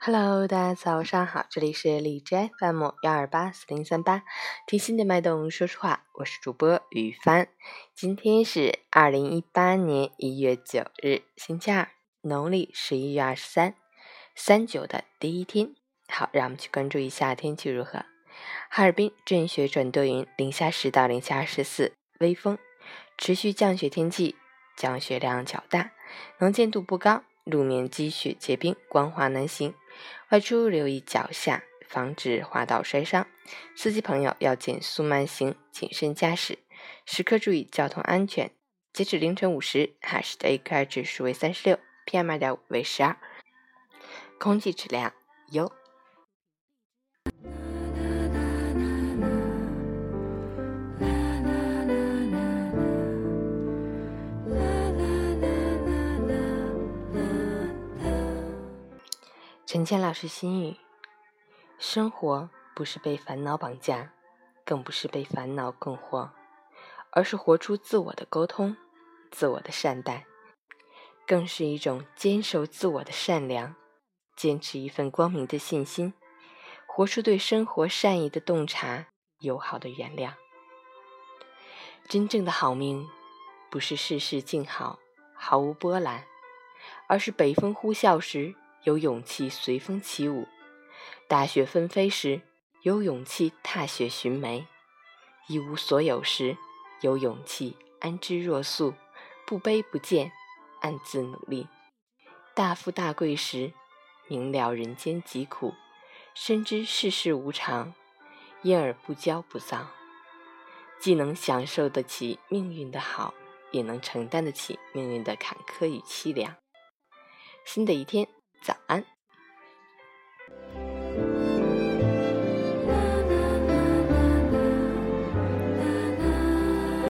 Hello，大家早上好，这里是荔枝 FM 幺二八四零三八，听心的脉动说说话，我是主播雨帆。今天是二零一八年一月九日，星期二，农历十一月二十三，三九的第一天。好，让我们去关注一下天气如何。哈尔滨阵雪转多云，零下十到零下二十四，微风，持续降雪天气，降雪量较大，能见度不高。路面积雪结冰，光滑难行，外出留意脚下，防止滑倒摔伤。司机朋友要减速慢行，谨慎驾驶，时刻注意交通安全。截止凌晨五时，哈市的 AQI 指数为三十六，PM 二点五为十二，空气质量优。陈谦老师心语：生活不是被烦恼绑架，更不是被烦恼困惑，而是活出自我的沟通、自我的善待，更是一种坚守自我的善良，坚持一份光明的信心，活出对生活善意的洞察、友好的原谅。真正的好命，不是事事静好、毫无波澜，而是北风呼啸时。有勇气随风起舞，大雪纷飞时有勇气踏雪寻梅，一无所有时有勇气安之若素，不卑不贱，暗自努力，大富大贵时明了人间疾苦，深知世事无常，因而不骄不躁，既能享受得起命运的好，也能承担得起命运的坎坷与凄凉。新的一天。早安。